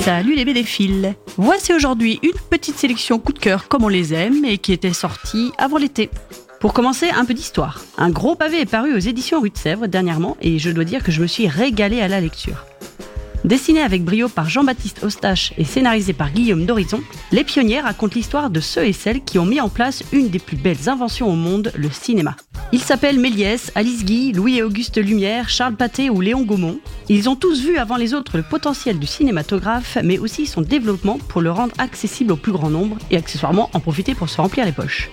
Salut les BD-fils Voici aujourd'hui une petite sélection coup de cœur comme on les aime et qui était sortie avant l'été. Pour commencer, un peu d'histoire. Un gros pavé est paru aux éditions Rue de Sèvres dernièrement et je dois dire que je me suis régalé à la lecture. Dessiné avec brio par Jean-Baptiste Ostache et scénarisé par Guillaume Dorizon, Les Pionniers racontent l'histoire de ceux et celles qui ont mis en place une des plus belles inventions au monde, le cinéma. Ils s'appellent Méliès, Alice Guy, Louis et Auguste Lumière, Charles Pathé ou Léon Gaumont. Ils ont tous vu avant les autres le potentiel du cinématographe, mais aussi son développement pour le rendre accessible au plus grand nombre et accessoirement en profiter pour se remplir les poches.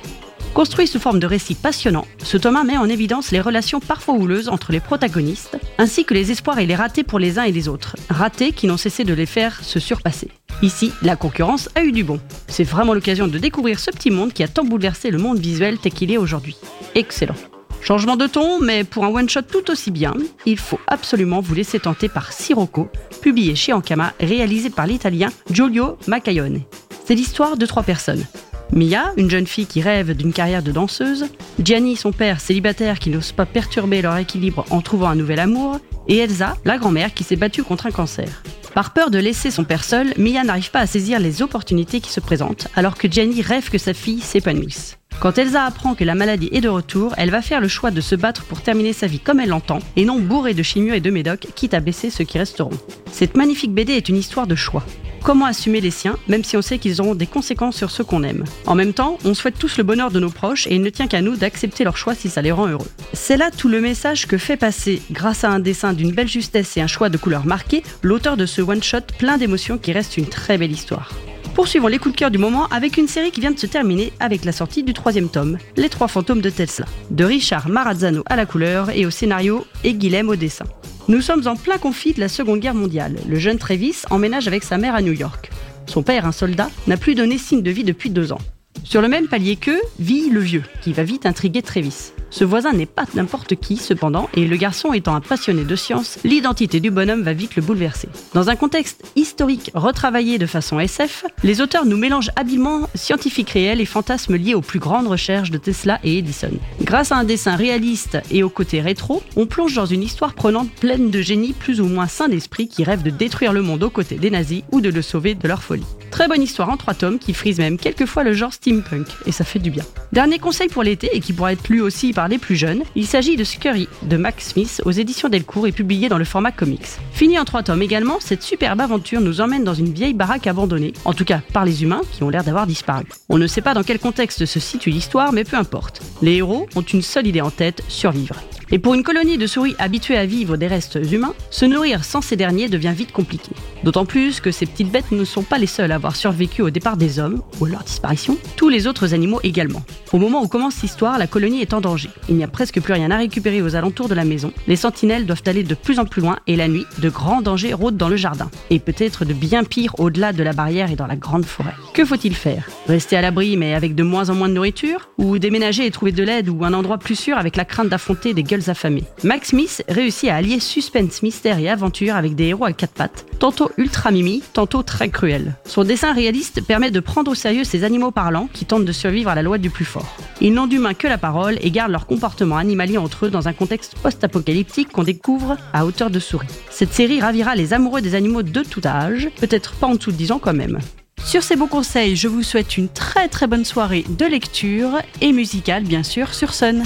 Construit sous forme de récit passionnant, ce Thomas met en évidence les relations parfois houleuses entre les protagonistes, ainsi que les espoirs et les ratés pour les uns et les autres, ratés qui n'ont cessé de les faire se surpasser. Ici, la concurrence a eu du bon. C'est vraiment l'occasion de découvrir ce petit monde qui a tant bouleversé le monde visuel tel qu'il est aujourd'hui. Excellent. Changement de ton, mais pour un one-shot tout aussi bien, il faut absolument vous laisser tenter par Sirocco, publié chez Ankama, réalisé par l'italien Giulio Maccaione. C'est l'histoire de trois personnes. Mia, une jeune fille qui rêve d'une carrière de danseuse, Gianni, son père célibataire qui n'ose pas perturber leur équilibre en trouvant un nouvel amour, et Elsa, la grand-mère qui s'est battue contre un cancer. Par peur de laisser son père seul, Mia n'arrive pas à saisir les opportunités qui se présentent, alors que Gianni rêve que sa fille s'épanouisse. Quand Elsa apprend que la maladie est de retour, elle va faire le choix de se battre pour terminer sa vie comme elle l'entend, et non bourrée de chimio et de médocs, quitte à baisser ceux qui resteront. Cette magnifique BD est une histoire de choix. Comment assumer les siens, même si on sait qu'ils auront des conséquences sur ceux qu'on aime? En même temps, on souhaite tous le bonheur de nos proches et il ne tient qu'à nous d'accepter leur choix si ça les rend heureux. C'est là tout le message que fait passer, grâce à un dessin d'une belle justesse et un choix de couleurs marquées, l'auteur de ce one-shot plein d'émotions qui reste une très belle histoire. Poursuivons les coups de cœur du moment avec une série qui vient de se terminer avec la sortie du troisième tome, Les Trois Fantômes de Tesla, de Richard Marazzano à la couleur et au scénario et Guilhem au dessin. Nous sommes en plein conflit de la Seconde Guerre mondiale. Le jeune Travis emménage avec sa mère à New York. Son père, un soldat, n'a plus donné signe de vie depuis deux ans. Sur le même palier qu'eux vit le vieux, qui va vite intriguer Travis. Ce voisin n'est pas n'importe qui, cependant, et le garçon étant un passionné de science, l'identité du bonhomme va vite le bouleverser. Dans un contexte historique retravaillé de façon SF, les auteurs nous mélangent habilement scientifiques réels et fantasmes liés aux plus grandes recherches de Tesla et Edison. Grâce à un dessin réaliste et au côté rétro, on plonge dans une histoire prenante pleine de génies plus ou moins sains d'esprit qui rêvent de détruire le monde aux côtés des nazis ou de le sauver de leur folie. Très bonne histoire en trois tomes qui frise même quelquefois le genre steampunk, et ça fait du bien. Dernier conseil pour l'été, et qui pourrait être lu aussi par les plus jeunes, il s'agit de Scurry de Max Smith aux éditions Delcourt et publié dans le format comics. Fini en trois tomes également, cette superbe aventure nous emmène dans une vieille baraque abandonnée, en tout cas par les humains qui ont l'air d'avoir disparu. On ne sait pas dans quel contexte se situe l'histoire, mais peu importe. Les héros ont une seule idée en tête, survivre. Et pour une colonie de souris habituée à vivre des restes humains, se nourrir sans ces derniers devient vite compliqué. D'autant plus que ces petites bêtes ne sont pas les seules à avoir survécu au départ des hommes ou à leur disparition, tous les autres animaux également. Au moment où commence l'histoire, la colonie est en danger. Il n'y a presque plus rien à récupérer aux alentours de la maison. Les sentinelles doivent aller de plus en plus loin et la nuit, de grands dangers rôdent dans le jardin. Et peut-être de bien pire au-delà de la barrière et dans la grande forêt. Que faut-il faire? Rester à l'abri mais avec de moins en moins de nourriture? Ou déménager et trouver de l'aide ou un endroit plus sûr avec la crainte d'affronter des gueules affamées Max Smith réussit à allier suspense, mystère et aventure avec des héros à quatre pattes, tantôt ultra mimi, tantôt très cruel. Son dessin réaliste permet de prendre au sérieux ces animaux parlants qui tentent de survivre à la loi du plus fort. Ils n'ont d'humain que la parole et gardent leur comportement animalier entre eux dans un contexte post-apocalyptique qu'on découvre à hauteur de souris. Cette série ravira les amoureux des animaux de tout âge, peut-être pas en dessous de 10 ans quand même. Sur ces beaux conseils, je vous souhaite une très très bonne soirée de lecture et musicale bien sûr sur Sun.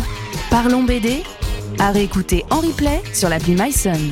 Parlons BD à réécouter en replay sur l'appli MySun.